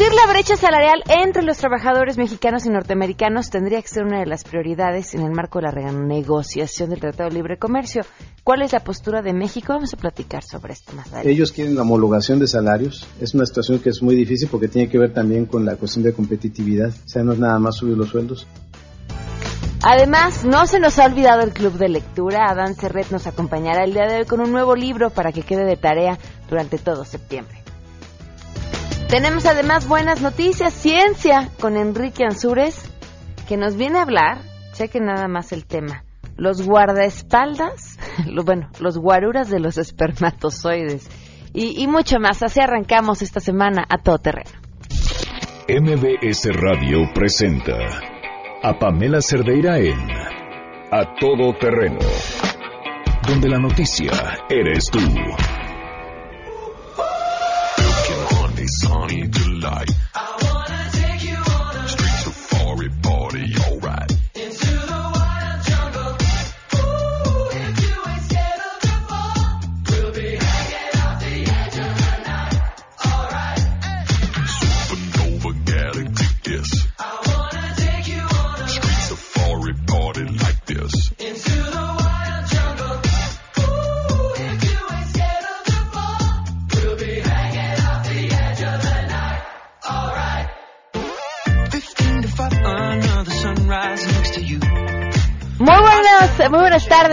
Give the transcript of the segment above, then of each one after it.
Reducir la brecha salarial entre los trabajadores mexicanos y norteamericanos tendría que ser una de las prioridades en el marco de la renegociación del Tratado de Libre Comercio. ¿Cuál es la postura de México? Vamos a platicar sobre esto más adelante. Ellos quieren la homologación de salarios. Es una situación que es muy difícil porque tiene que ver también con la cuestión de competitividad. O sea, no es nada más subir los sueldos. Además, no se nos ha olvidado el club de lectura. Adán Serret nos acompañará el día de hoy con un nuevo libro para que quede de tarea durante todo septiembre. Tenemos además buenas noticias, ciencia, con Enrique Ansúrez, que nos viene a hablar, cheque nada más el tema, los guardaespaldas, bueno, los guaruras de los espermatozoides y, y mucho más. Así arrancamos esta semana a todo terreno. MBS Radio presenta a Pamela Cerdeira en A Todo Terreno, donde la noticia eres tú. need to lie.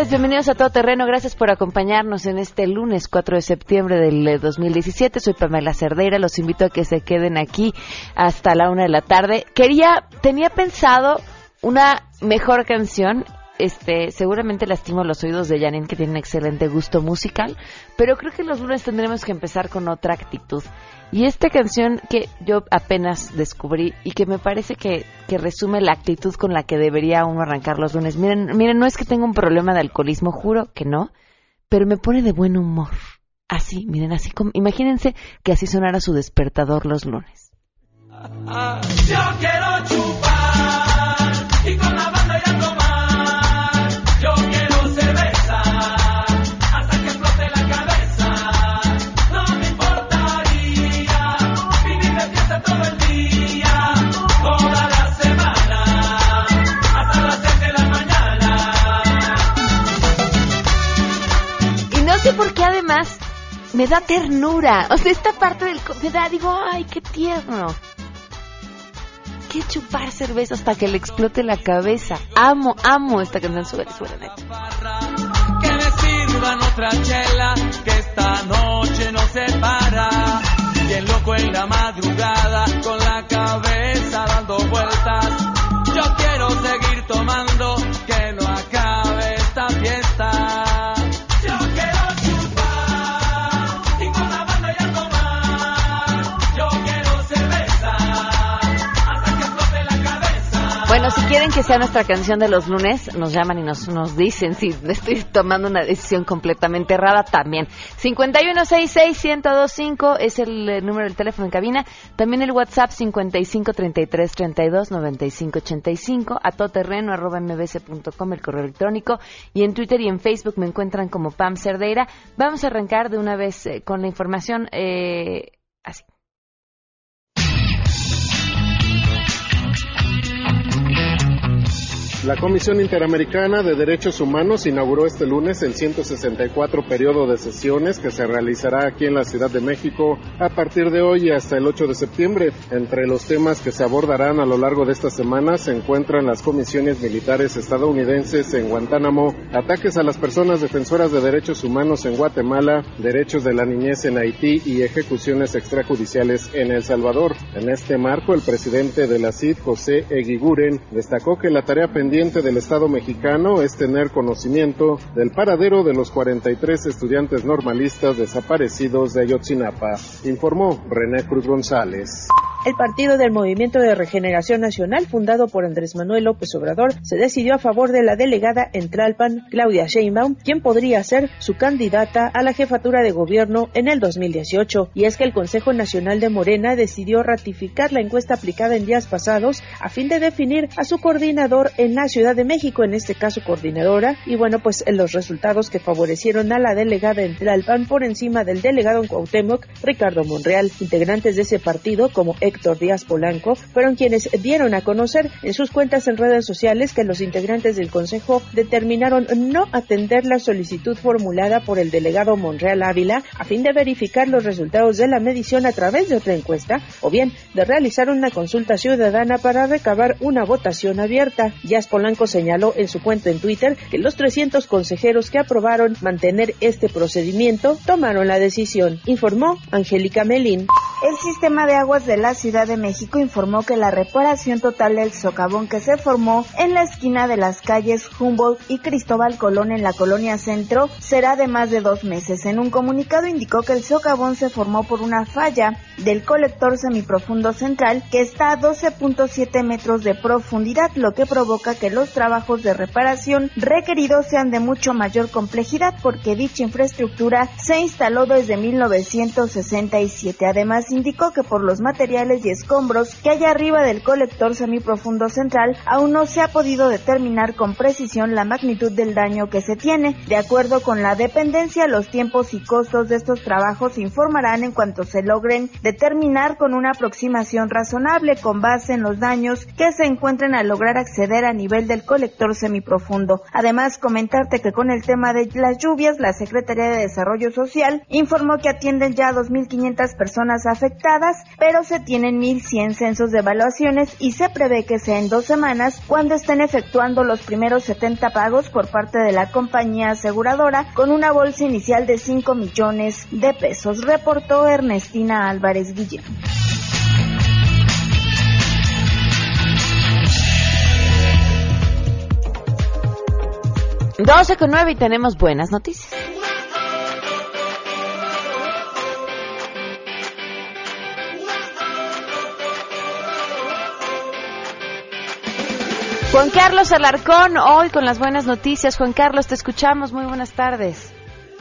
Tardes, bienvenidos a Todo Terreno, gracias por acompañarnos en este lunes 4 de septiembre del eh, 2017. Soy Pamela Cerdeira, los invito a que se queden aquí hasta la una de la tarde. Quería, tenía pensado una mejor canción, este, seguramente lastimo los oídos de Janine que tiene un excelente gusto musical, pero creo que los lunes tendremos que empezar con otra actitud. Y esta canción que yo apenas descubrí y que me parece que, que resume la actitud con la que debería uno arrancar los lunes. Miren, miren, no es que tenga un problema de alcoholismo, juro que no, pero me pone de buen humor. Así, miren, así como, imagínense que así sonara su despertador los lunes. Yo quiero chupar y con la banda ir me da ternura. O sea, esta parte del... Me da, digo, ay, qué tierno. Qué chupar cerveza hasta que le explote la cabeza. Amo, amo esta canción. Súbele, súbele, neta. Que me sirvan otra chela, que esta noche no se para. Bien loco en la madrugada, con la cabeza Bueno, si quieren que sea nuestra canción de los lunes, nos llaman y nos, nos dicen si estoy tomando una decisión completamente errada también. 5166125 es el eh, número del teléfono en cabina. También el WhatsApp 5533329585 a todoterreno arroba mbs.com el correo electrónico y en Twitter y en Facebook me encuentran como Pam Cerdeira. Vamos a arrancar de una vez eh, con la información eh, así. La Comisión Interamericana de Derechos Humanos inauguró este lunes el 164 periodo de sesiones que se realizará aquí en la Ciudad de México a partir de hoy hasta el 8 de septiembre. Entre los temas que se abordarán a lo largo de esta semana se encuentran las comisiones militares estadounidenses en Guantánamo, ataques a las personas defensoras de derechos humanos en Guatemala, derechos de la niñez en Haití y ejecuciones extrajudiciales en El Salvador. En este marco, el presidente de la CID, José Eguiguren, destacó que la tarea pendiente del Estado mexicano es tener conocimiento del paradero de los 43 estudiantes normalistas desaparecidos de Ayotzinapa, informó René Cruz González. El partido del Movimiento de Regeneración Nacional, fundado por Andrés Manuel López Obrador, se decidió a favor de la delegada en Tlalpan, Claudia Sheinbaum, quien podría ser su candidata a la jefatura de gobierno en el 2018. Y es que el Consejo Nacional de Morena decidió ratificar la encuesta aplicada en días pasados a fin de definir a su coordinador en la Ciudad de México, en este caso coordinadora, y bueno, pues los resultados que favorecieron a la delegada en Tlalpan por encima del delegado en Cuauhtémoc, Ricardo Monreal. Integrantes de ese partido, como Héctor Díaz Polanco fueron quienes dieron a conocer en sus cuentas en redes sociales que los integrantes del Consejo determinaron no atender la solicitud formulada por el delegado Monreal Ávila a fin de verificar los resultados de la medición a través de otra encuesta o bien de realizar una consulta ciudadana para recabar una votación abierta. Díaz Polanco señaló en su cuenta en Twitter que los 300 consejeros que aprobaron mantener este procedimiento tomaron la decisión, informó Angélica Melín. El sistema de aguas de la Ciudad de México informó que la reparación total del socavón que se formó en la esquina de las calles Humboldt y Cristóbal Colón en la colonia Centro será de más de dos meses. En un comunicado indicó que el socavón se formó por una falla del colector semiprofundo central que está a 12.7 metros de profundidad, lo que provoca que los trabajos de reparación requeridos sean de mucho mayor complejidad porque dicha infraestructura se instaló desde 1967. Además, indicó que por los materiales y escombros que hay arriba del colector semiprofundo central, aún no se ha podido determinar con precisión la magnitud del daño que se tiene. De acuerdo con la dependencia, los tiempos y costos de estos trabajos se informarán en cuanto se logren determinar con una aproximación razonable con base en los daños que se encuentren al lograr acceder a nivel del colector semiprofundo. Además, comentarte que con el tema de las lluvias, la Secretaría de Desarrollo Social informó que atienden ya a 2.500 personas afectadas, pero se tienen 1.100 censos de evaluaciones y se prevé que sea en dos semanas cuando estén efectuando los primeros 70 pagos por parte de la compañía aseguradora con una bolsa inicial de 5 millones de pesos, reportó Ernestina Álvarez Guillén. 12 con 9 y tenemos buenas noticias. Juan Carlos Alarcón, hoy con las buenas noticias. Juan Carlos, te escuchamos. Muy buenas tardes.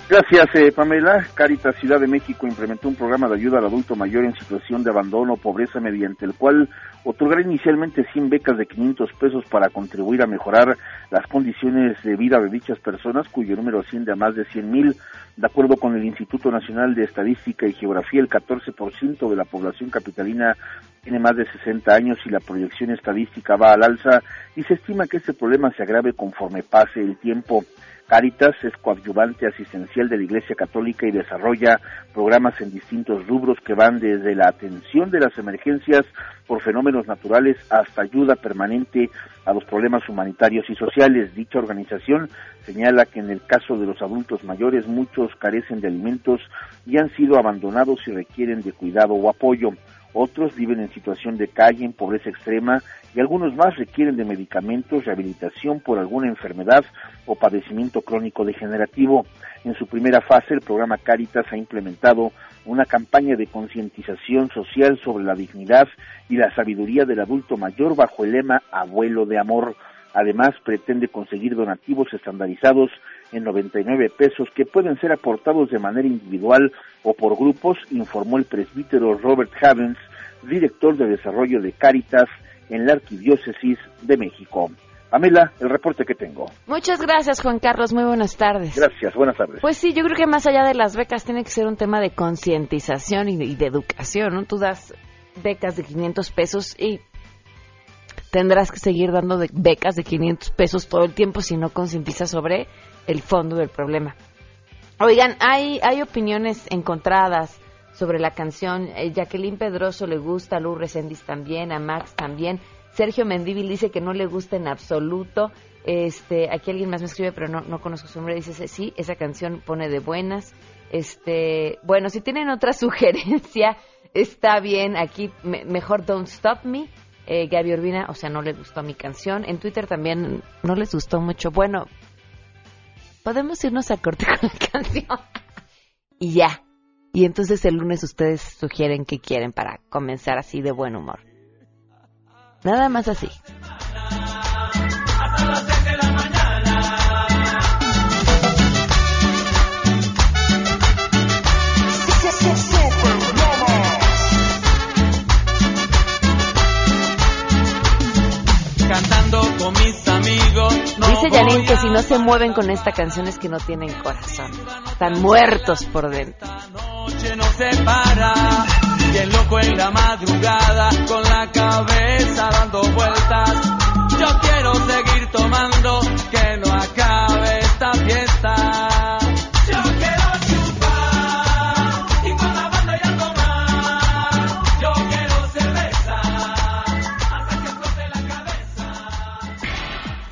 Gracias, eh, Pamela. Caritas Ciudad de México implementó un programa de ayuda al adulto mayor en situación de abandono o pobreza mediante el cual otorgará inicialmente 100 becas de 500 pesos para contribuir a mejorar las condiciones de vida de dichas personas, cuyo número asciende a más de 100 mil. De acuerdo con el Instituto Nacional de Estadística y Geografía, el 14% de la población capitalina tiene más de 60 años y la proyección estadística va al alza y se estima que este problema se agrave conforme pase el tiempo. Caritas es coadyuvante asistencial de la Iglesia Católica y desarrolla programas en distintos rubros que van desde la atención de las emergencias por fenómenos naturales hasta ayuda permanente a los problemas humanitarios y sociales. Dicha organización señala que en el caso de los adultos mayores muchos carecen de alimentos y han sido abandonados y requieren de cuidado o apoyo. Otros viven en situación de calle, en pobreza extrema y algunos más requieren de medicamentos, rehabilitación por alguna enfermedad o padecimiento crónico degenerativo. En su primera fase, el programa Caritas ha implementado una campaña de concientización social sobre la dignidad y la sabiduría del adulto mayor bajo el lema Abuelo de Amor. Además, pretende conseguir donativos estandarizados en 99 pesos que pueden ser aportados de manera individual o por grupos, informó el presbítero Robert Havens, director de desarrollo de Cáritas en la Arquidiócesis de México. Pamela, el reporte que tengo. Muchas gracias, Juan Carlos. Muy buenas tardes. Gracias, buenas tardes. Pues sí, yo creo que más allá de las becas tiene que ser un tema de concientización y de, y de educación, ¿no? Tú das becas de 500 pesos y tendrás que seguir dando de becas de 500 pesos todo el tiempo si no concientizas sobre el fondo del problema. Oigan, hay, hay opiniones encontradas sobre la canción. Eh, Jacqueline Pedroso le gusta, Lu Resendiz también, a Max también. Sergio Mendívil dice que no le gusta en absoluto. Este, aquí alguien más me escribe, pero no, no conozco su nombre. Dice, sí, esa canción pone de buenas. Este, bueno, si tienen otra sugerencia, está bien. Aquí, me- mejor Don't Stop Me. Eh, Gaby Urbina, o sea, no le gustó mi canción. En Twitter también no les gustó mucho. Bueno, podemos irnos a corte con la canción. y ya. Y entonces el lunes ustedes sugieren qué quieren para comenzar así de buen humor. Nada más así. Dice Janine que si no se mueven con esta canción es que no tienen corazón. Están muertos por dentro.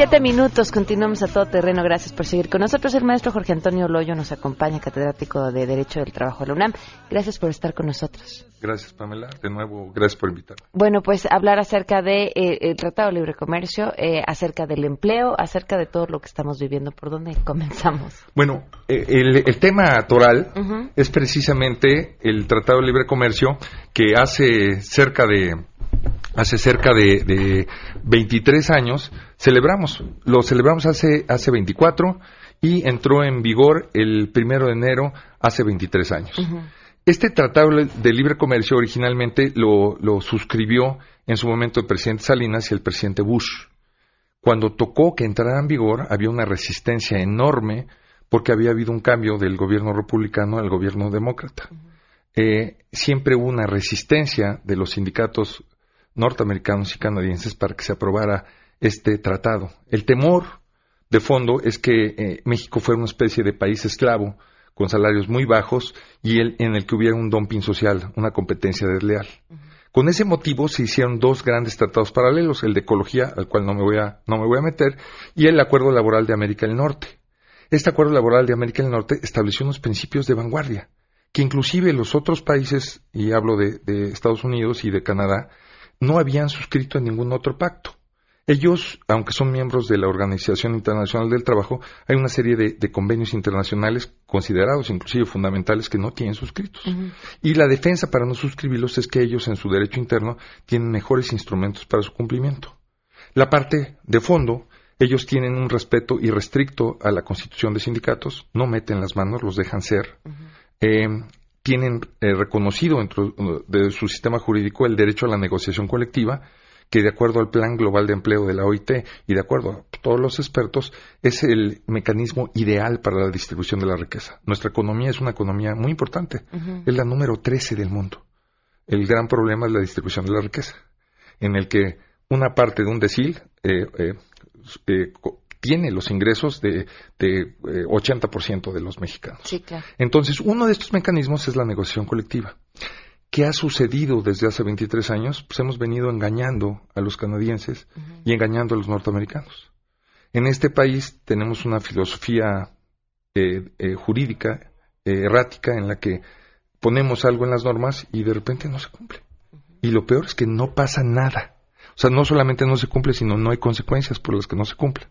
17 minutos. Continuamos a todo terreno. Gracias por seguir con nosotros. El maestro Jorge Antonio Loyo nos acompaña, catedrático de Derecho del Trabajo de la UNAM. Gracias por estar con nosotros. Gracias, Pamela. De nuevo, gracias por invitarme. Bueno, pues hablar acerca de eh, el Tratado de Libre Comercio, eh, acerca del empleo, acerca de todo lo que estamos viviendo. ¿Por dónde comenzamos? Bueno, eh, el, el tema toral es precisamente el Tratado de Libre Comercio que hace cerca de hace cerca de, de 23 años celebramos. Lo celebramos hace hace 24 y entró en vigor el primero de enero hace 23 años. Este tratado de libre comercio originalmente lo, lo suscribió en su momento el presidente Salinas y el presidente Bush. Cuando tocó que entrara en vigor había una resistencia enorme porque había habido un cambio del gobierno republicano al gobierno demócrata. Eh, siempre hubo una resistencia de los sindicatos norteamericanos y canadienses para que se aprobara este tratado. El temor de fondo es que eh, México fuera una especie de país esclavo con salarios muy bajos y el, en el que hubiera un dumping social, una competencia desleal. Con ese motivo se hicieron dos grandes tratados paralelos, el de ecología, al cual no me voy a, no me voy a meter, y el Acuerdo Laboral de América del Norte. Este Acuerdo Laboral de América del Norte estableció unos principios de vanguardia, que inclusive los otros países, y hablo de, de Estados Unidos y de Canadá, no habían suscrito ningún otro pacto. Ellos, aunque son miembros de la Organización Internacional del Trabajo, hay una serie de, de convenios internacionales considerados inclusive fundamentales que no tienen suscritos. Y la defensa para no suscribirlos es que ellos en su derecho interno tienen mejores instrumentos para su cumplimiento. La parte de fondo, ellos tienen un respeto irrestricto a la constitución de sindicatos, no meten las manos, los dejan ser. Eh, tienen eh, reconocido dentro uh, de su sistema jurídico el derecho a la negociación colectiva, que de acuerdo al Plan Global de Empleo de la OIT y de acuerdo a todos los expertos, es el mecanismo ideal para la distribución de la riqueza. Nuestra economía es una economía muy importante, es la número 13 del mundo. El gran problema es la distribución de la riqueza, en el que una parte de un decil eh, eh, eh, tiene los ingresos de, de eh, 80% de los mexicanos. Sí, claro. Entonces, uno de estos mecanismos es la negociación colectiva. ¿Qué ha sucedido desde hace 23 años? Pues hemos venido engañando a los canadienses y engañando a los norteamericanos. En este país tenemos una filosofía eh, eh, jurídica eh, errática en la que ponemos algo en las normas y de repente no se cumple. Y lo peor es que no pasa nada. Sea, no solamente no se cumple, sino no hay consecuencias por las que no se cumple.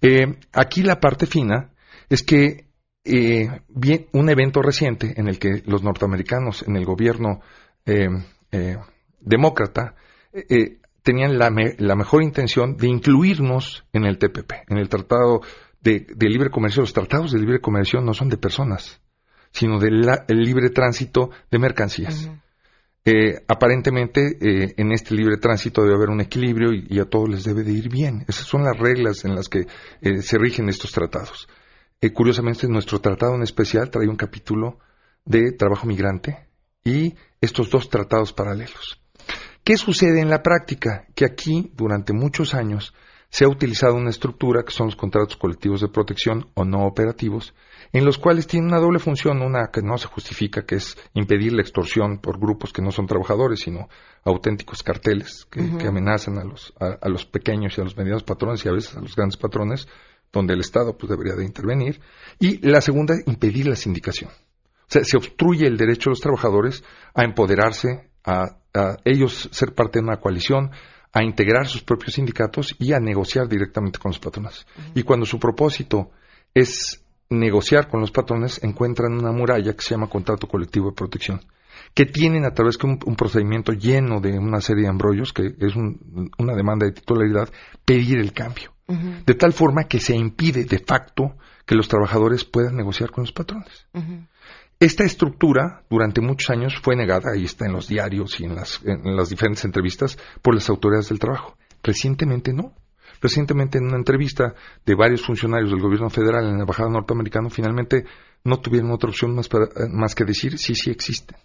Eh, aquí la parte fina es que eh, bien, un evento reciente en el que los norteamericanos en el gobierno eh, eh, demócrata, tenían la, me- la mejor intención de incluirnos en el TPP, en el Tratado de, de Libre Comercio. Los tratados de libre comercio no son de personas, sino del libre tránsito de mercancías. Aparentemente eh, en este libre tránsito debe haber un equilibrio y, y a todos les debe de ir bien. Esas son las reglas en las que eh, se rigen estos tratados. Eh, curiosamente, nuestro tratado en especial trae un capítulo de trabajo migrante y estos dos tratados paralelos. ¿Qué sucede en la práctica? Que aquí, durante muchos años, se ha utilizado una estructura que son los contratos colectivos de protección o no operativos, en los cuales tienen una doble función, una que no se justifica, que es impedir la extorsión por grupos que no son trabajadores, sino auténticos carteles que, que amenazan a los, a, a los pequeños y a los medianos patrones y a veces a los grandes patrones, donde el Estado pues, debería de intervenir. Y la segunda, impedir la sindicación. O sea, se obstruye el derecho de los trabajadores a empoderarse, a, a ellos ser parte de una coalición, a integrar sus propios sindicatos y a negociar directamente con los patrones. Y cuando su propósito es negociar con los patrones, encuentran una muralla que se llama contrato colectivo de protección, que tienen a través de un, un procedimiento lleno de una serie de embrollos, que es un- una demanda de titularidad, pedir el cambio. De tal forma que se impide de facto que los trabajadores puedan negociar con los patrones. Esta estructura durante muchos años fue negada, ahí está en los diarios y en las, en las diferentes entrevistas, por las autoridades del trabajo. Recientemente no. Recientemente en una entrevista de varios funcionarios del gobierno federal en la embajada norteamericana, finalmente no tuvieron otra opción más, para- eh, más que decir sí, sí existen.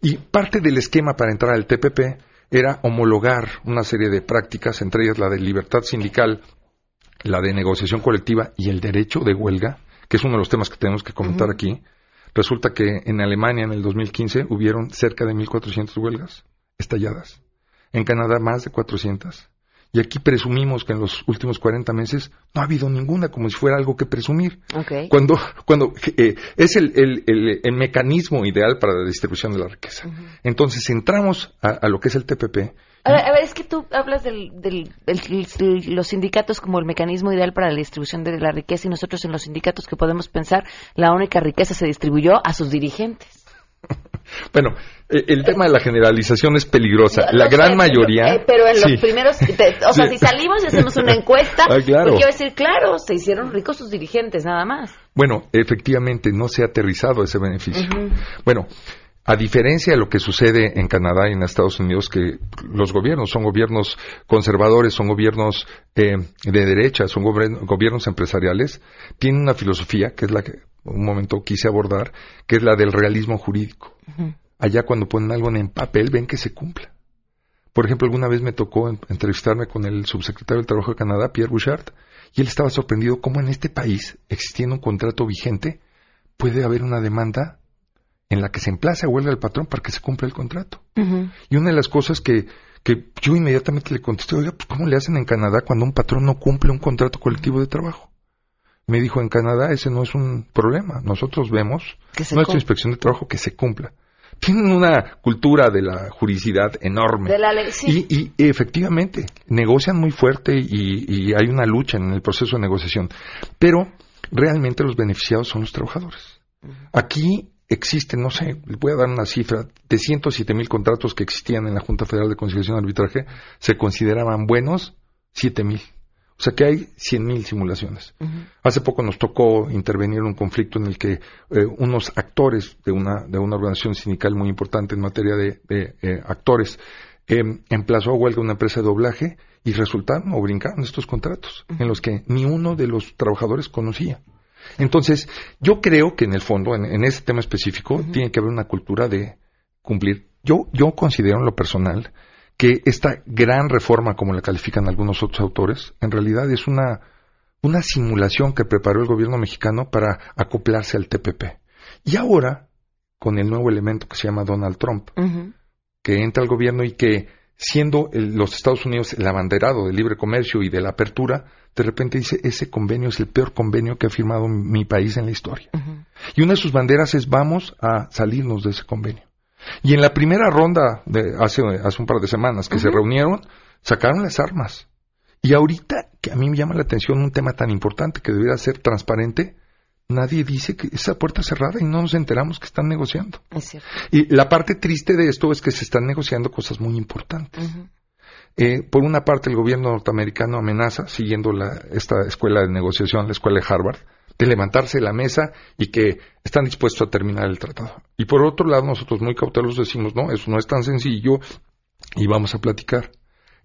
Y parte del esquema para entrar al TPP era homologar una serie de prácticas, entre ellas la de libertad sindical, la de negociación colectiva y el derecho de huelga, que es uno de los temas que tenemos que comentar aquí. Resulta que en Alemania en el 2015 hubieron cerca de 1.400 huelgas estalladas. En Canadá más de 400. Y aquí presumimos que en los últimos 40 meses no ha habido ninguna, como si fuera algo que presumir. Cuando, cuando eh, es el, el- el- el mecanismo ideal para la distribución de la riqueza. Entonces entramos a, a lo que es el TPP. A ver, a ver, es que tú hablas del- los sindicatos como el mecanismo ideal para la distribución de la riqueza y nosotros en los sindicatos que podemos pensar la única riqueza se distribuyó a sus dirigentes. Bueno, eh, el tema de la generalización es peligrosa. No La gran pero- mayoría. eh, pero en los Sí. primeros, te- o sea, Sí. si salimos y hacemos una encuesta, Ah, claro. pues quiero decir, claro, se hicieron ricos sus dirigentes, nada más. Bueno, efectivamente no se ha aterrizado ese beneficio. Bueno, a diferencia de lo que sucede en Canadá y en Estados Unidos, que los gobiernos son gobiernos conservadores, son gobiernos eh, de derecha, son gobiernos empresariales, tienen una filosofía, que es la que un momento quise abordar, que es la del realismo jurídico. Allá cuando ponen algo en papel ven que se cumpla. Por ejemplo, alguna vez me tocó en- entrevistarme con el subsecretario del Trabajo de Canadá, Pierre Bouchard, y él estaba sorprendido cómo en este país, existiendo un contrato vigente, puede haber una demanda en la que se emplace a huelga al patrón para que se cumpla el contrato. Y una de las cosas que, que yo inmediatamente le contesté, oiga, pues ¿cómo le hacen en Canadá cuando un patrón no cumple un contrato colectivo de trabajo? Me dijo, en Canadá ese no es un problema. Nosotros vemos Que nuestra inspección de trabajo que se cumpla. Tienen una cultura de la juridicidad enorme. De la sí. Y, y efectivamente, negocian muy fuerte y, y hay una lucha en el proceso de negociación. Pero realmente los beneficiados son los trabajadores. Aquí existen, no sé, les voy a dar una cifra, de 107 mil contratos que existían en la Junta Federal de Conciliación y Arbitraje, se consideraban buenos 7 mil. O sea que hay 100 mil simulaciones. Hace poco nos tocó intervenir en un conflicto en el que eh, unos actores de una, de una organización sindical muy importante en materia de, de, eh, actores eh, emplazó a huelga una empresa de doblaje y resultaron o brincaron estos contratos en los que ni uno de los trabajadores conocía. Entonces, yo creo que en el fondo, en, en ese tema específico, tiene que haber una cultura de cumplir. Yo, yo considero en lo personal que esta gran reforma, como la califican algunos otros autores, en realidad es una, una simulación que preparó el gobierno mexicano para acoplarse al TPP. Y ahora, con el nuevo elemento que se llama Donald Trump, que entra al gobierno y que, siendo el- los Estados Unidos el abanderado del libre comercio y de la apertura, de repente dice, ese convenio es el peor convenio que ha firmado mi país en la historia. Y una de sus banderas es, vamos a salirnos de ese convenio. Y en la primera ronda de hace, hace un par de semanas que se reunieron, sacaron las armas. Y ahorita, que a mí me llama la atención un tema tan importante que debería ser transparente, nadie dice que esa puerta cerrada y no nos enteramos que están negociando. Es cierto. Y la parte triste de esto es que se están negociando cosas muy importantes. Eh, por una parte, el gobierno norteamericano amenaza, siguiendo la, esta escuela de negociación, la escuela de Harvard, de levantarse de la mesa y que están dispuestos a terminar el tratado. Y por otro lado, nosotros muy cautelosos decimos, no, eso no es tan sencillo y vamos a platicar.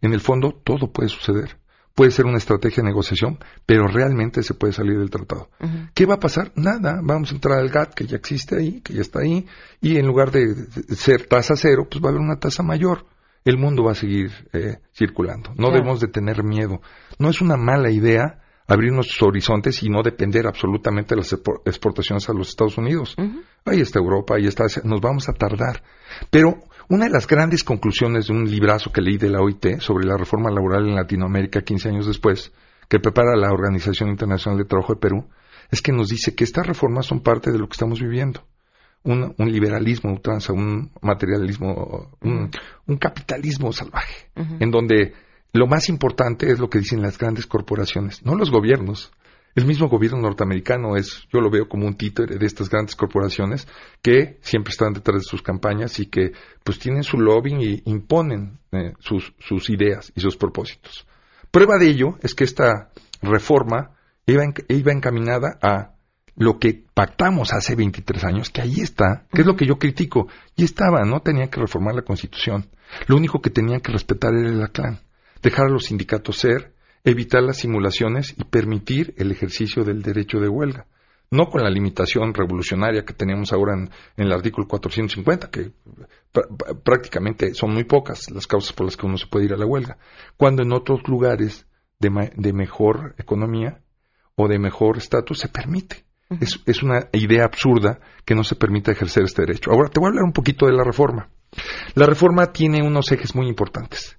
En el fondo, todo puede suceder. Puede ser una estrategia de negociación, pero realmente se puede salir del tratado. ¿Qué va a pasar? Nada. Vamos a entrar al GATT, que ya existe ahí, que ya está ahí, y en lugar de de ser tasa cero, pues va a haber una tasa mayor. El mundo va a seguir eh, circulando. No Claro. debemos de tener miedo. No es una mala idea abrir nuestros horizontes y no depender absolutamente de las expo- exportaciones a los Estados Unidos. Ahí está Europa, ahí está Asia. Nos vamos a tardar. Pero una de las grandes conclusiones de un librazo que leí de la OIT sobre la reforma laboral en Latinoamérica 15 años después, que prepara la Organización Internacional de Trabajo de Perú, es que nos dice que estas reformas son parte de lo que estamos viviendo. Un, un liberalismo ultranza, un materialismo, un, un capitalismo salvaje, en donde lo más importante es lo que dicen las grandes corporaciones, no los gobiernos. El mismo gobierno norteamericano es, yo lo veo como un títere de estas grandes corporaciones que siempre están detrás de sus campañas y que pues tienen su lobbying y imponen eh, sus, sus ideas y sus propósitos. Prueba de ello es que esta reforma iba, en- iba encaminada a lo que pactamos hace 23 años, que ahí está, que es lo que yo critico. Y estaba, no tenían que reformar la Constitución. Lo único que tenían que respetar era el clan, dejar a los sindicatos ser, evitar las simulaciones y permitir el ejercicio del derecho de huelga. No con la limitación revolucionaria que tenemos ahora en, en el artículo 450, que pr- pr- prácticamente son muy pocas las causas por las que uno se puede ir a la huelga, cuando en otros lugares de, ma- de mejor economía o de mejor estatus se permite. Es, es una idea absurda que no se permita ejercer este derecho. Ahora te voy a hablar un poquito de la reforma. La reforma tiene unos ejes muy importantes.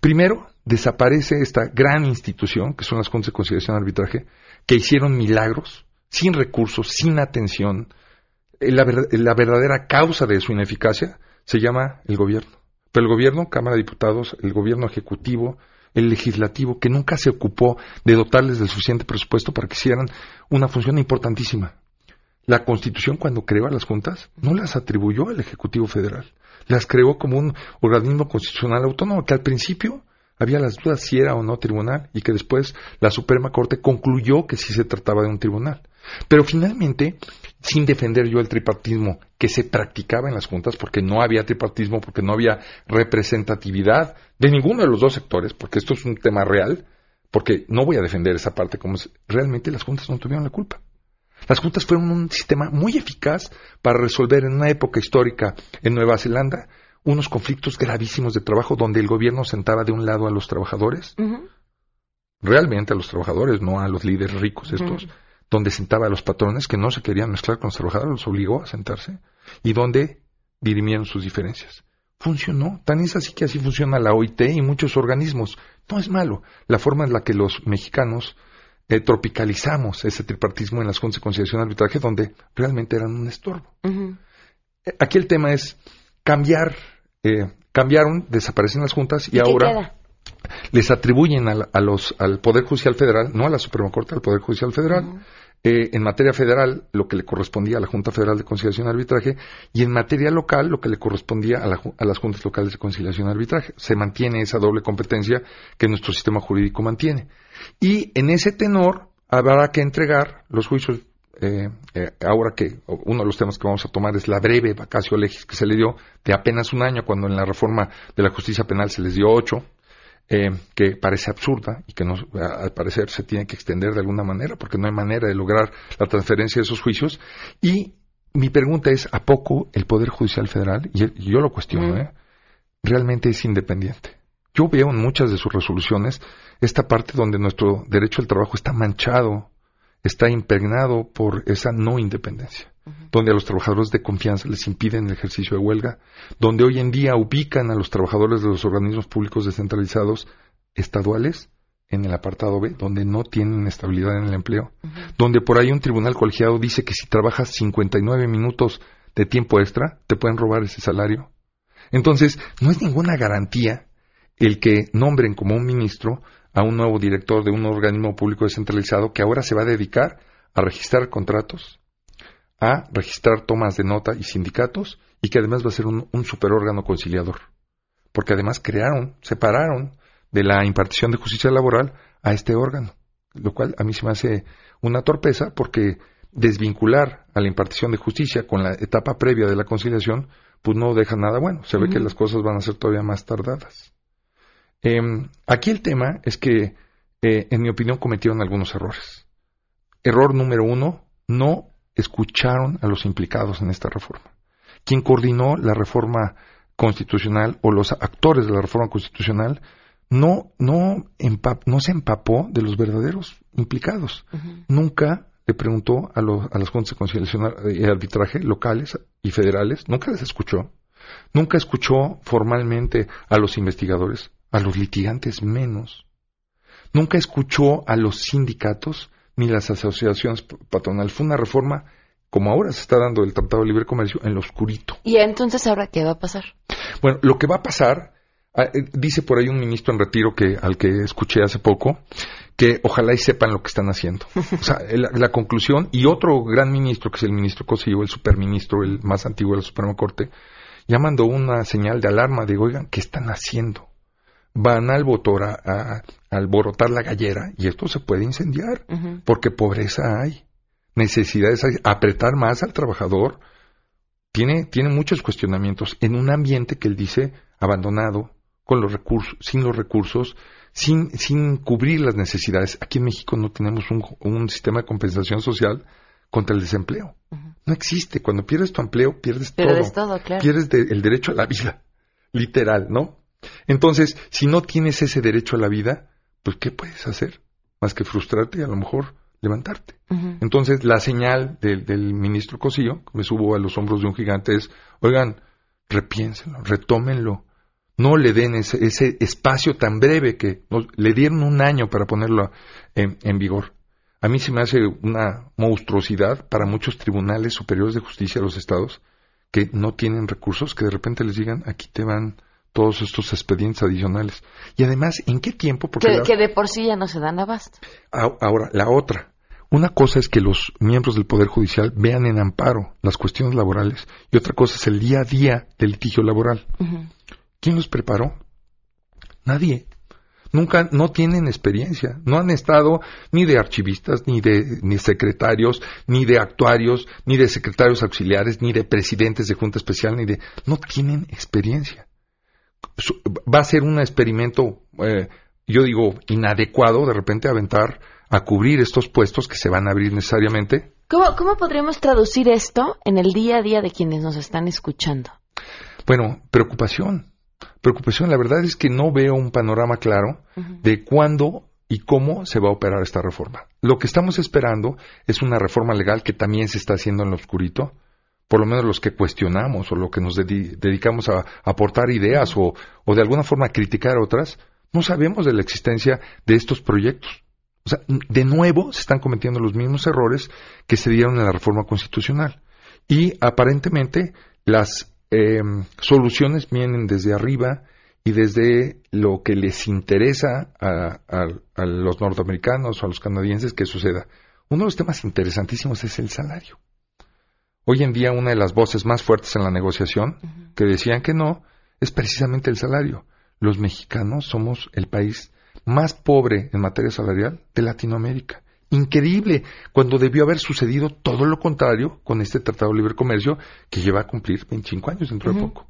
Primero, desaparece esta gran institución, que son las Juntas de Conciliación Arbitraje, que hicieron milagros, sin recursos, sin atención. Eh, la verdadera causa de su ineficacia se llama el gobierno. Pero el gobierno, Cámara de Diputados, el gobierno ejecutivo, el legislativo, que nunca se ocupó de dotarles del suficiente presupuesto para que hicieran una función importantísima. La Constitución, cuando creó a las juntas, no las atribuyó al Ejecutivo Federal. Las creó como un organismo constitucional autónomo, que al principio había las dudas si era o no tribunal, y que después la Suprema Corte concluyó que sí se trataba de un tribunal. Pero finalmente, sin defender yo el tripartismo que se practicaba en las juntas, porque no había tripartismo, porque no había representatividad de ninguno de los dos sectores, porque esto es un tema real, porque no voy a defender esa parte como realmente las juntas no tuvieron la culpa. Las juntas fueron un sistema muy eficaz para resolver en una época histórica en Nueva Zelanda unos conflictos gravísimos de trabajo donde el gobierno sentaba de un lado a los trabajadores, realmente a los trabajadores, no a los líderes ricos estos, donde sentaba a los patrones que no se querían mezclar con los trabajadores, los obligó a sentarse, y donde dirimieron sus diferencias. Funcionó, tan es así que así funciona la OIT y muchos organismos. No es malo la forma en la que los mexicanos eh, tropicalizamos ese tripartismo en las juntas de conciliación y arbitraje donde realmente eran un estorbo. Eh, Aquí el tema es cambiar, eh, cambiaron, desaparecen las juntas y, ¿Y qué ahora queda? les atribuyen a, la- a los, al Poder Judicial Federal, no a la Suprema Corte, al Poder Judicial Federal, eh, en materia federal lo que le correspondía a la Junta Federal de Conciliación y Arbitraje y en materia local lo que le correspondía a, la a las juntas locales de conciliación y arbitraje. Se mantiene esa doble competencia que nuestro sistema jurídico mantiene. Y en ese tenor habrá que entregar los juicios. eh, eh, ahora que uno de los temas que vamos a tomar es la breve vacacio legis que se le dio de apenas un año cuando en la reforma de la justicia penal se les dio ocho, eh, que parece absurda y que no, al parecer se tiene que extender de alguna manera porque no hay manera de lograr la transferencia de esos juicios. Y mi pregunta es, ¿a poco el Poder Judicial Federal, y y yo lo cuestiono, ¿eh? realmente es independiente? Yo veo en muchas de sus resoluciones esta parte donde nuestro derecho al trabajo está manchado, está impregnado por esa no independencia, donde a los trabajadores de confianza les impiden el ejercicio de huelga, donde hoy en día ubican a los trabajadores de los organismos públicos descentralizados estaduales en el apartado B, donde no tienen estabilidad en el empleo, donde por ahí un tribunal colegiado dice que si trabajas 59 minutos de tiempo extra, te pueden robar ese salario. Entonces, no es ninguna garantía el que nombren como un ministro a un nuevo director de un organismo público descentralizado que ahora se va a dedicar a registrar contratos, a registrar tomas de nota y sindicatos, y que además va a ser un, un superórgano conciliador. Porque además crearon, separaron de la impartición de justicia laboral a este órgano, lo cual a mí se me hace una torpeza porque desvincular a la impartición de justicia con la etapa previa de la conciliación, pues no deja nada bueno. Se ve que las cosas van a ser todavía más tardadas. Em, aquí el tema es que, eh, en mi opinión, cometieron algunos errores. Error número uno, no escucharon a los implicados en esta reforma. Quien coordinó la reforma constitucional o los actores de la reforma constitucional no, no, no se empapó de los verdaderos implicados. Nunca le preguntó a, los- a las juntas de conciliación y arbitraje locales y federales, nunca les escuchó. Nunca escuchó formalmente a los investigadores, a los litigantes menos. Nunca escuchó a los sindicatos ni las asociaciones patronales. Fue una reforma, como ahora se está dando el Tratado de Libre Comercio, en lo oscurito. Y entonces, ¿ahora qué va a pasar? Bueno, lo que va a pasar, ah, eh, dice por ahí un ministro en retiro que al que escuché hace poco, que ojalá y sepan lo que están haciendo. O sea, la, la conclusión, y otro gran ministro, que es el ministro Cosillo, el superministro, el más antiguo de la Suprema Corte, ya mandó una señal de alarma de, oigan, ¿qué están haciendo? Van a alborotar, a, a alborotar la gallera y esto se puede incendiar, porque pobreza hay, necesidades hay, apretar más al trabajador, tiene, tiene muchos cuestionamientos en un ambiente que él dice abandonado, con los recursos, sin los recursos, sin, sin cubrir las necesidades. Aquí en México no tenemos un, un sistema de compensación social contra el desempleo. No existe. Cuando pierdes tu empleo, pierdes, Pierdes todo. todo, claro. Pierdes de- el derecho a la vida, literal, ¿no? Entonces, si no tienes ese derecho a la vida, pues ¿qué puedes hacer? Más que frustrarte y a lo mejor levantarte. Entonces, la señal del, del ministro Cosillo, que me subo a los hombros de un gigante, es, oigan, repiénsenlo, retómenlo. No le den ese, ese espacio tan breve que nos- le dieron un año para ponerlo en, en vigor. A mí se me hace una monstruosidad para muchos tribunales superiores de justicia de los estados que no tienen recursos, que de repente les digan, aquí te van todos estos expedientes adicionales. Y además, ¿en qué tiempo? Porque Que, la- que de por sí ya no se dan abasto. Ahora, la otra. Una cosa es que los miembros del Poder Judicial vean en amparo las cuestiones laborales y otra cosa es el día a día del litigio laboral. ¿Quién los preparó? Nadie. Nunca, no tienen experiencia. No han estado ni de archivistas, ni de ni secretarios, ni de actuarios, ni de secretarios auxiliares, ni de presidentes de Junta Especial, ni de... No tienen experiencia. Va a ser un experimento, eh, yo digo, inadecuado de repente aventar a cubrir estos puestos que se van a abrir necesariamente. ¿Cómo, ¿Cómo podríamos traducir esto en el día a día de quienes nos están escuchando? Bueno, preocupación. Preocupación, la verdad es que no veo un panorama claro de cuándo y cómo se va a operar esta reforma. Lo que estamos esperando es una reforma legal que también se está haciendo en lo oscurito, por lo menos los que cuestionamos o lo que nos dedi- dedicamos a aportar ideas o, o de alguna forma a criticar otras, no sabemos de la existencia de estos proyectos. O sea, de nuevo se están cometiendo los mismos errores que se dieron en la reforma constitucional. Y aparentemente las eh, soluciones vienen desde arriba y desde lo que les interesa a, a- a los norteamericanos o a los canadienses que suceda. Uno de los temas interesantísimos es el salario. Hoy en día una de las voces más fuertes en la negociación que decían que no es precisamente el salario. Los mexicanos somos el país más pobre en materia salarial de Latinoamérica. Increíble, cuando debió haber sucedido todo lo contrario con este Tratado de Libre Comercio que lleva a cumplir 25 años dentro de poco.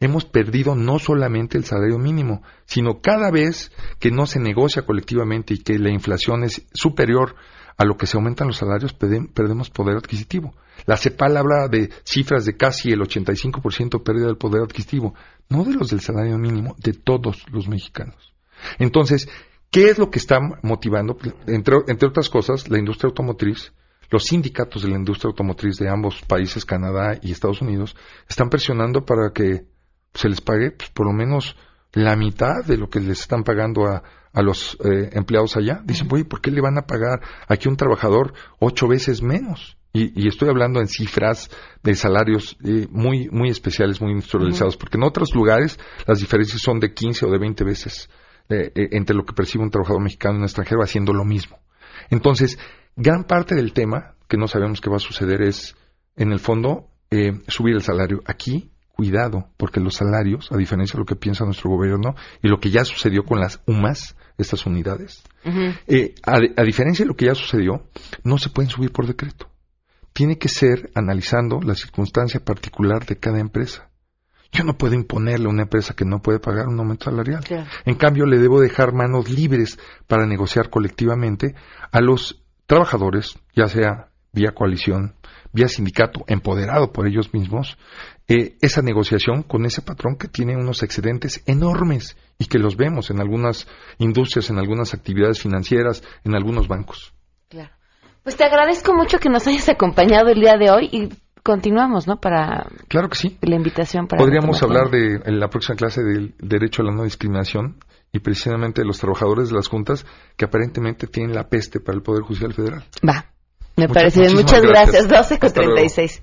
Hemos perdido no solamente el salario mínimo, sino cada vez que no se negocia colectivamente y que la inflación es superior a lo que se aumentan los salarios, perde- perdemos poder adquisitivo. La CEPAL habla de cifras de casi el 85% pérdida del poder adquisitivo, no de los del salario mínimo, de todos los mexicanos. Entonces, ¿qué es lo que está motivando? Entre, entre otras cosas, la industria automotriz, los sindicatos de la industria automotriz de ambos países, Canadá y Estados Unidos, están presionando para que se les pague pues, por lo menos la mitad de lo que les están pagando a, a los eh, empleados allá. Dicen, oye, ¿por qué le van a pagar aquí a un trabajador ocho veces menos? Y, y estoy hablando en cifras de salarios eh, muy, muy especiales, muy industrializados, porque en otros lugares las diferencias son de 15 o de 20 veces eh, eh, entre lo que percibe un trabajador mexicano y un extranjero haciendo lo mismo. Entonces, gran parte del tema que no sabemos qué va a suceder es, en el fondo, eh, subir el salario. Aquí, cuidado, porque los salarios, a diferencia de lo que piensa nuestro gobierno y lo que ya sucedió con las UMAS, estas unidades, eh, a, a diferencia de lo que ya sucedió, no se pueden subir por decreto. Tiene que ser analizando la circunstancia particular de cada empresa. Yo no puedo imponerle a una empresa que no puede pagar un aumento salarial. Claro. En cambio, le debo dejar manos libres para negociar colectivamente a los trabajadores, ya sea vía coalición, vía sindicato, empoderado por ellos mismos, eh, esa negociación con ese patrón que tiene unos excedentes enormes y que los vemos en algunas industrias, en algunas actividades financieras, en algunos bancos. Claro. Pues te agradezco mucho que nos hayas acompañado el día de hoy y continuamos, ¿no? Para Claro que sí. la invitación para Podríamos hablar de en la próxima clase del derecho a la no discriminación y precisamente de los trabajadores de las juntas que aparentemente tienen la peste para el Poder Judicial Federal. Va. Me Muchas- parece bien. Muchas gracias. gracias. 12 con Hasta luego. 36.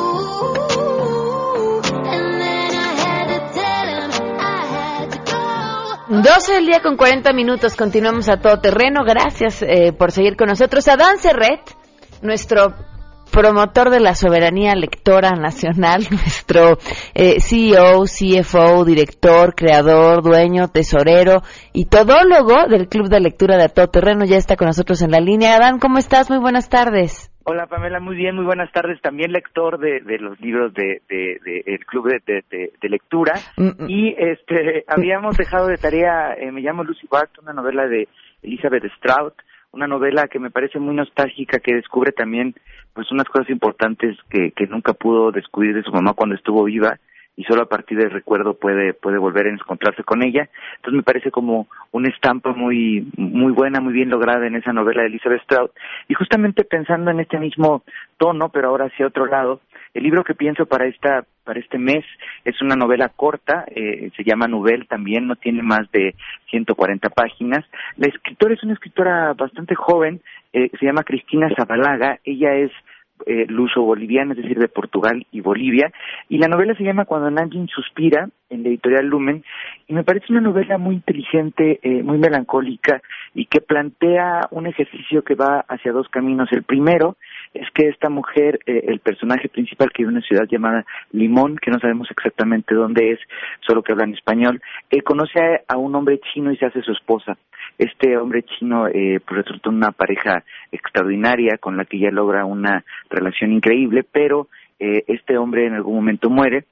12 del día con 40 minutos. Continuamos a todo terreno. Gracias eh, por seguir con nosotros. Adán Serret, nuestro promotor de la soberanía lectora nacional, nuestro eh, CEO, CFO, director, creador, dueño, tesorero y todólogo del Club de Lectura de Todo Terreno, ya está con nosotros en la línea. Adán, ¿cómo estás? Muy buenas tardes. Hola Pamela, muy bien, muy buenas tardes. También lector de, de los libros de, de, de- el club de, de- de- de lectura. Mm, mm. Y este habíamos dejado de tarea, eh, me llamo Lucy Bart, una novela de Elizabeth Strout, una novela que me parece muy nostálgica, que descubre también pues unas cosas importantes que, que nunca pudo descubrir de su mamá cuando estuvo viva y solo a partir del recuerdo puede puede volver a encontrarse con ella. Entonces me parece como una estampa muy muy buena, muy bien lograda en esa novela de Elizabeth Strout. Y justamente pensando en este mismo tono, pero ahora hacia otro lado, el libro que pienso para esta para este mes es una novela corta, eh, se llama Nouvelle también, no tiene más de 140 páginas. La escritora es una escritora bastante joven, eh, se llama Cristina Zabalaga, ella es eh, luso-boliviana, es decir, de Portugal y Bolivia, y la novela se llama Cuando Nanjing suspira, en la editorial Lumen, y me parece una novela muy inteligente, eh, muy melancólica, y que plantea un ejercicio que va hacia dos caminos. El primero es que esta mujer, eh, el personaje principal, que vive en una ciudad llamada Limón, que no sabemos exactamente dónde es, solo que habla en español, eh, conoce a, a un hombre chino y se hace su esposa. Este hombre chino eh, pues resulta una pareja extraordinaria con la que ella logra una relación increíble, pero eh, este hombre en algún momento muere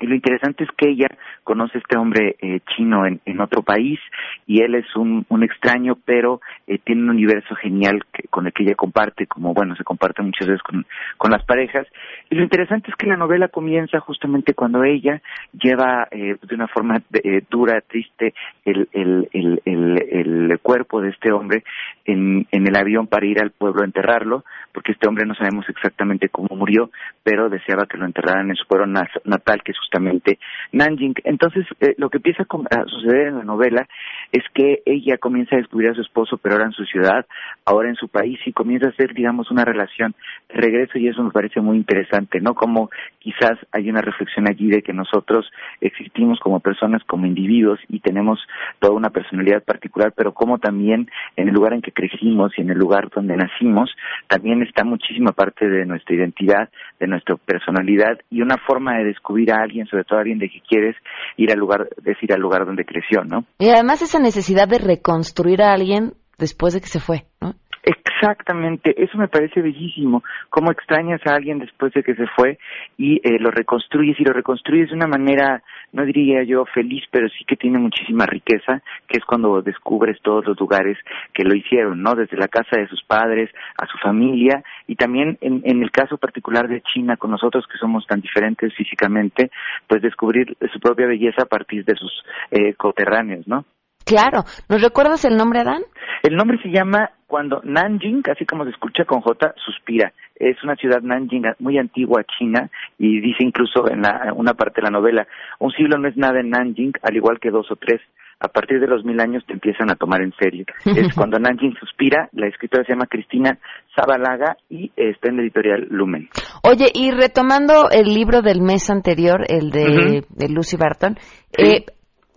y lo interesante es que ella conoce a este hombre eh, chino en, otro país y él es un, extraño, pero eh, tiene un universo genial que- con el que ella comparte, como bueno, se comparte muchas veces con, con las parejas. Y lo interesante es que la novela comienza justamente cuando ella lleva eh, de una forma eh, dura, triste, el, el, el, el, cuerpo de este hombre en, en el avión para ir al pueblo a enterrarlo, porque este hombre no sabemos exactamente cómo murió, pero deseaba que lo enterraran en su pueblo na- natal, que es justamente Nanjing. Entonces, eh, lo que empieza a suceder en la novela es que ella comienza a descubrir a su esposo, pero ahora en su ciudad, ahora en su país, y comienza a hacer, digamos, una relación de regreso, y eso me parece muy interesante, ¿no? Como quizás hay una reflexión allí de que nosotros existimos como personas, como individuos, y tenemos toda una personalidad particular, pero como también en el lugar en que crecimos y en el lugar donde nacimos, también está muchísima parte de nuestra identidad, de nuestra personalidad, y una forma de descubrir a alguien, sobre todo a alguien de que quieres ir al lugar, es ir al lugar donde creció, ¿no? Y además esa necesidad de reconstruir a alguien después de que se fue, ¿no? Exactamente, eso me parece bellísimo, cómo extrañas a alguien después de que se fue y eh, lo reconstruyes y lo reconstruyes de una manera, no diría yo feliz, pero sí que tiene muchísima riqueza, que es cuando descubres todos los lugares que lo hicieron, ¿no? Desde la casa de sus padres, a su familia y también en, en el caso particular de China, con nosotros que somos tan diferentes físicamente, pues descubrir su propia belleza a partir de sus eh, coterráneos, ¿no? Claro. ¿Nos recuerdas el nombre, Adán? El nombre se llama cuando Nanjing, así como se escucha con J, suspira. Es una ciudad Nanjing muy antigua, China, y dice incluso en la, una parte de la novela, un siglo no es nada en Nanjing, al igual que dos o tres. a partir de los mil años te empiezan a tomar en serio. es cuando Nanjing suspira, la escritora se llama Cristina Zabalaga y está en la editorial Lumen. Oye, y retomando el libro del mes anterior, el de, de Lucy Barton, eh,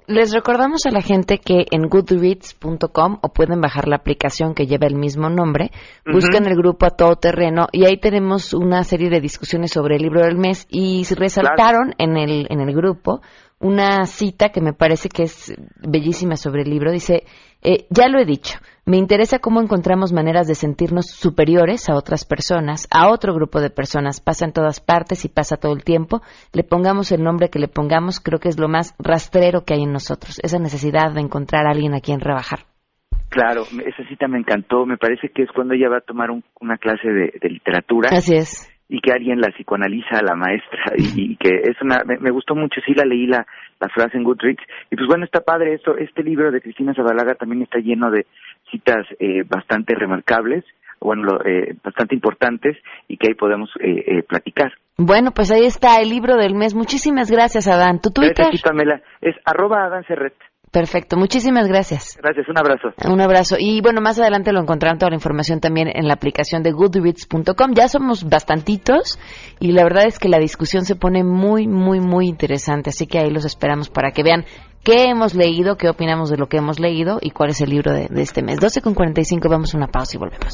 les recordamos a la gente que en goodreads.com o pueden bajar la aplicación que lleva el mismo nombre, buscan el grupo a todo terreno y ahí tenemos una serie de discusiones sobre el libro del mes y resaltaron en el en el grupo una cita que me parece que es bellísima sobre el libro. Dice, eh, ya lo he dicho, me interesa cómo encontramos maneras de sentirnos superiores a otras personas, a otro grupo de personas. Pasa en todas partes y pasa todo el tiempo. Le pongamos el nombre que le pongamos, creo que es lo más rastrero que hay en nosotros, esa necesidad de encontrar a alguien a quien rebajar. Claro, esa cita me encantó. Me parece que es cuando ella va a tomar un- una clase de, de literatura. Así es. Y que alguien la psicoanaliza a la maestra. Y, y que es una. Me, me gustó mucho, sí la leí la, la frase en Goodreads. Y pues bueno, está padre esto. Este libro de Cristina Zabalaga también está lleno de citas eh, bastante remarcables, bueno, lo- eh, bastante importantes y que ahí podemos eh, eh, platicar. Bueno, pues ahí está el libro del mes. Muchísimas gracias, Adán. ¿Tu Twitter? Gracias, Pamela. Es arroba Adán Serret. Perfecto, muchísimas gracias. Gracias, un abrazo. Un abrazo. Y bueno, más adelante lo encontrarán toda la información también en la aplicación de goodreads.com. Ya somos bastantitos y la verdad es que la discusión se pone muy, muy, muy interesante. Así que ahí los esperamos para que vean qué hemos leído, qué opinamos de lo que hemos leído y cuál es el libro de, de este mes. 12 con 45, vamos a una pausa y volvemos.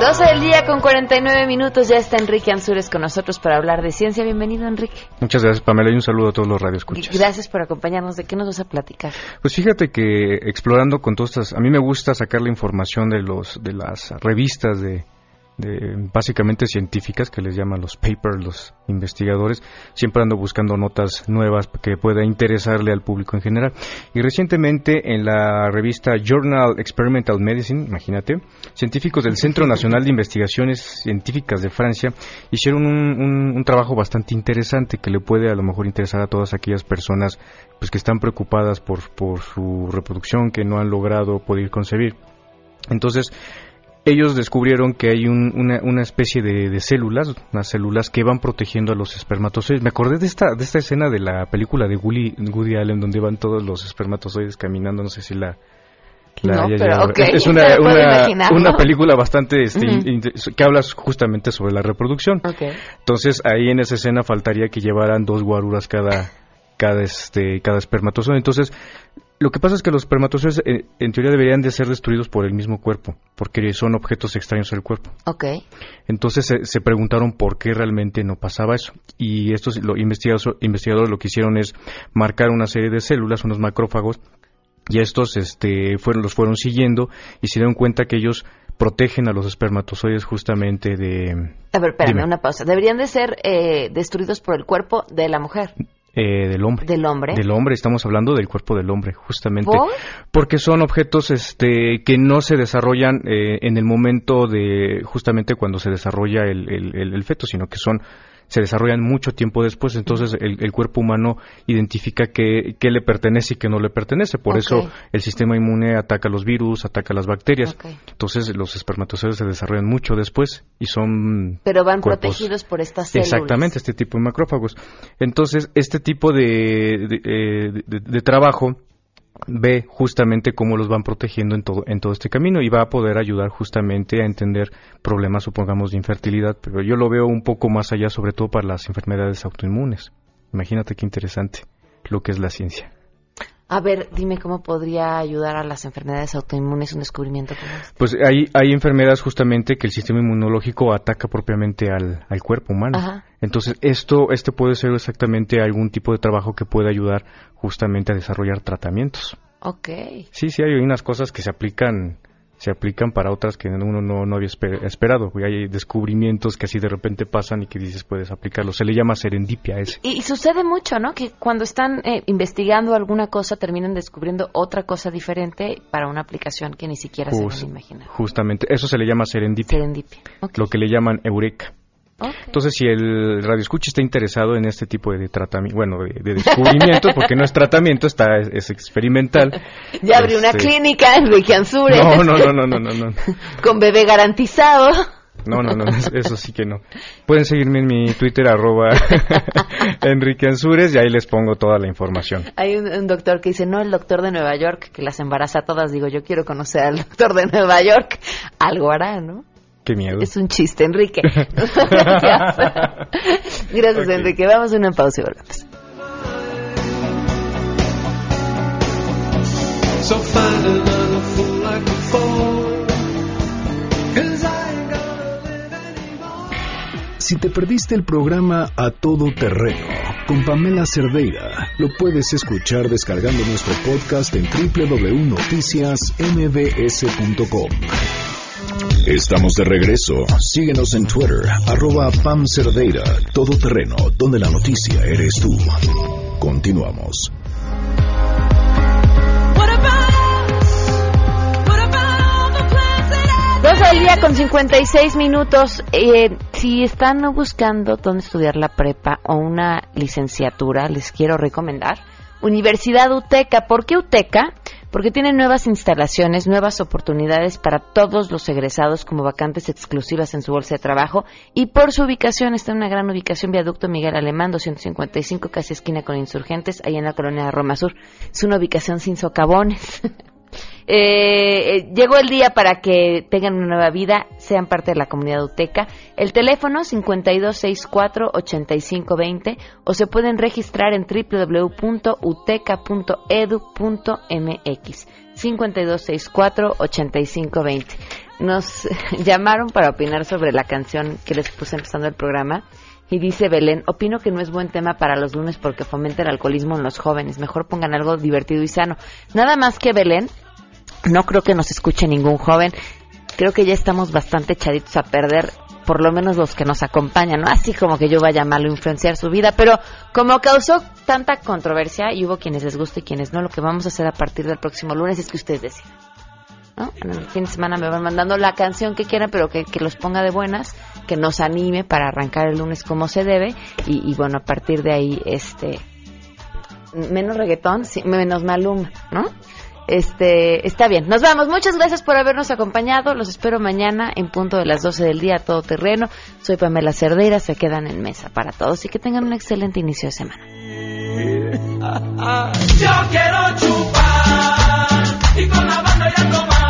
12 del día con 49 minutos. Ya está Enrique Ansures con nosotros para hablar de ciencia. Bienvenido, Enrique. Muchas gracias, Pamela, y un saludo a todos los radioescuchas. Gracias por acompañarnos. ¿De qué nos vas a platicar? Pues fíjate que explorando con todas estas, a mí me gusta sacar la información de los de las revistas de, de básicamente científicas que les llaman los papers, los investigadores. Siempre ando buscando notas nuevas que pueda interesarle al público en general. Y recientemente en la revista Journal Experimental Medicine, imagínate, científicos del Centro Nacional de Investigaciones Científicas de Francia hicieron un, un- un trabajo bastante interesante que le puede a lo mejor interesar a todas aquellas personas pues que están preocupadas por, por su reproducción, que no han logrado poder concebir. Entonces, ellos descubrieron que hay un- una, una especie de, de células, unas células que van protegiendo a los espermatozoides. Me acordé de esta, de esta escena de la película de Woody, Woody Allen donde van todos los espermatozoides caminando, no sé si la... la No, pero llegado a ver. ok, es una, una, película bastante este, que habla justamente sobre la reproducción. Entonces ahí en esa escena faltaría que llevaran dos guaruras cada cada este cada espermatozoide. Entonces lo que pasa es que los espermatozoides eh, en teoría deberían de ser destruidos por el mismo cuerpo, porque son objetos extraños al cuerpo. Ok. Entonces se, se preguntaron por qué realmente no pasaba eso. Y estos lo- investigadores, investigadores lo que hicieron es marcar una serie de células, unos macrófagos, y estos este, fueron, los fueron siguiendo y se dieron cuenta que ellos protegen a los espermatozoides justamente de... A ver, espérame, Dime. una pausa. Deberían de ser eh, destruidos por el cuerpo de la mujer. Eh, del hombre. ¿Del hombre? Del hombre, estamos hablando del cuerpo del hombre, justamente. ¿Por? Porque son objetos este, que no se desarrollan eh, en el momento de, justamente cuando se desarrolla el, el- el- el feto, sino que son se desarrollan mucho tiempo después, entonces el, el cuerpo humano identifica qué, qué le pertenece y qué no le pertenece. Por eso el sistema inmune ataca los virus, ataca las bacterias. Entonces los espermatozoides se desarrollan mucho después y son Pero van cuerpos- protegidos por estas células. Exactamente, este tipo de macrófagos. Entonces, este tipo de, de, eh, de- de trabajo ve justamente cómo los van protegiendo en todo, en todo este camino y va a poder ayudar justamente a entender problemas, supongamos, de infertilidad. Pero yo lo veo un poco más allá, sobre todo para las enfermedades autoinmunes. Imagínate qué interesante lo que es la ciencia. A ver, dime cómo podría ayudar a las enfermedades autoinmunes un descubrimiento como este. Pues hay, hay enfermedades justamente que el sistema inmunológico ataca propiamente al, al cuerpo humano. Ajá. Entonces, esto, este puede ser exactamente algún tipo de trabajo que puede ayudar justamente a desarrollar tratamientos. Ok. Sí, sí, hay unas cosas que se aplican se aplican para otras que uno no, no había espe- esperado. Y hay descubrimientos que así de repente pasan y que dices puedes aplicarlo. Se le llama serendipia a ese. Y, y sucede mucho, ¿no? Que cuando están eh, investigando alguna cosa terminan descubriendo otra cosa diferente para una aplicación que ni siquiera se Jus- han imaginado. Justamente, eso se le llama serendipia. Serendipia. Lo que le llaman eureka. Entonces, si el radioescucha está interesado en este tipo de tratamiento, bueno, de, de descubrimientos, porque no es tratamiento, está es, es experimental. Ya abrí una Este, clínica en Riquianzure No, no, no, no, no, no, no. con bebé garantizado. No, no, no, eso sí que no. Pueden seguirme en mi Twitter, arroba Enrique Ansures, y ahí les pongo toda la información. Hay un, un doctor que dice, no, el doctor de Nueva York, que las embaraza a todas. Digo, yo quiero conocer al doctor de Nueva York. Algo hará, ¿no? Qué miedo. Es un chiste, Enrique. Gracias. Enrique. Vamos a una pausa y volvemos. Si te perdiste el programa A Todo Terreno con Pamela Cerdeira, lo puedes escuchar descargando nuestro podcast en www.noticiasmbs.com. Estamos de regreso. Síguenos en Twitter, arroba Pam Cerdeira, Todo Terreno, donde la noticia eres tú. Continuamos. Dos al día con 56 minutos. Eh, si están buscando dónde estudiar la prepa o una licenciatura, les quiero recomendar Universidad UTECA. ¿Por qué UTECA? Porque tiene nuevas instalaciones, nuevas oportunidades para todos los egresados como vacantes exclusivas en su bolsa de trabajo y por su ubicación está en una gran ubicación, Viaducto Miguel Alemán 255, casi esquina con Insurgentes, ahí en la colonia de Roma Sur. Es una ubicación sin socavones. Eh, llegó el día para que tengan una nueva vida, sean parte de la comunidad UTECA. El teléfono 5264-8520 o se pueden registrar en www.uteca.edu.mx. 5264-8520. Nos llamaron para opinar sobre la canción que les puse empezando el programa. Y dice Belén, opino que no es buen tema para los lunes porque fomenta el alcoholismo en los jóvenes. Mejor pongan algo divertido y sano. Nada más que Belén, no creo que nos escuche ningún joven. Creo que ya estamos bastante echaditos a perder, por lo menos los que nos acompañan, ¿no? Así como que yo vaya a malo influenciar su vida, pero como causó tanta controversia y hubo quienes les gusta y quienes no, lo que vamos a hacer a partir del próximo lunes es que ustedes decidan. ¿no? En el fin de semana me van mandando la canción que quieran, pero que, que los ponga de buenas, que nos anime para arrancar el lunes como se debe y, bueno, a partir de ahí, este, menos reggaetón, sí, menos maluma, ¿no? Este, está bien. Nos vamos. Muchas gracias por habernos acompañado. Los espero mañana en punto de las 12 del día a todo terreno. Soy Pamela Cerdeira. Se quedan en mesa para todos y que tengan un excelente inicio de semana. Yo quiero chupar y con la banda y a tomar.